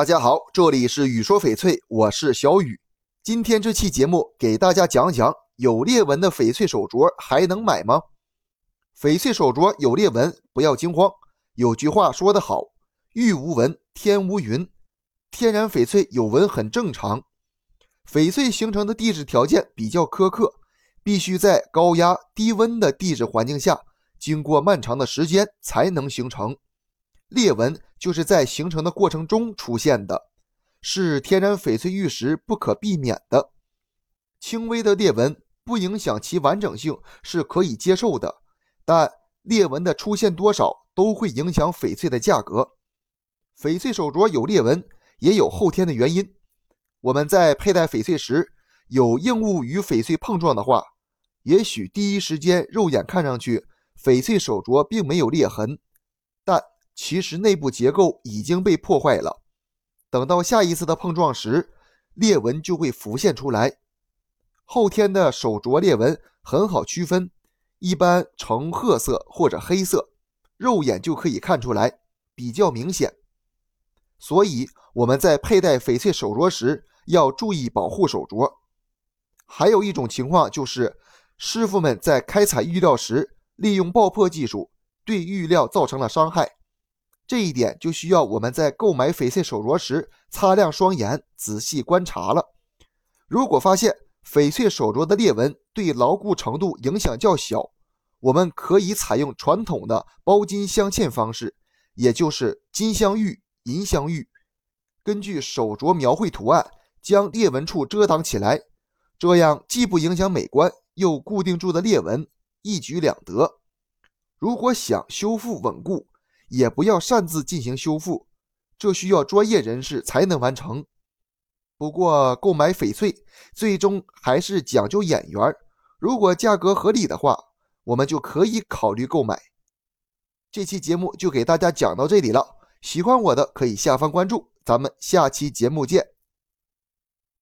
大家好，这里是雨说翡翠，我是小雨。今天这期节目给大家讲讲有裂纹的翡翠手镯还能买吗？翡翠手镯有裂纹不要惊慌，有句话说得好，玉无纹天无云。天然翡翠有纹很正常。翡翠形成的地质条件比较苛刻，必须在高压低温的地质环境下，经过漫长的时间才能形成。裂纹就是在形成的过程中出现的，是天然翡翠玉石不可避免的。轻微的裂纹不影响其完整性是可以接受的，但裂纹的出现多少都会影响翡翠的价格。翡翠手镯有裂纹也有后天的原因。我们在佩戴翡翠时有硬物与翡翠碰撞的话，也许第一时间肉眼看上去翡翠手镯并没有裂痕，其实内部结构已经被破坏了，等到下一次的碰撞时，裂纹就会浮现出来。后天的手镯裂纹很好区分，一般呈褐色或者黑色，肉眼就可以看出来，比较明显。所以我们在佩戴翡翠手镯时要注意保护手镯。还有一种情况就是，师傅们在开采玉料时利用爆破技术，对玉料造成了伤害。这一点就需要我们在购买翡翠手镯时擦亮双眼，仔细观察了。如果发现翡翠手镯的裂纹对牢固程度影响较小，我们可以采用传统的包金镶嵌方式，也就是金镶玉、银镶玉，根据手镯描绘图案将裂纹处遮挡起来，这样既不影响美观，又固定住的裂纹，一举两得。如果想修复稳固，也不要擅自进行修复，这需要专业人士才能完成。不过，购买翡翠最终还是讲究眼缘，如果价格合理的话，我们就可以考虑购买。这期节目就给大家讲到这里了，喜欢我的可以下方关注，咱们下期节目见。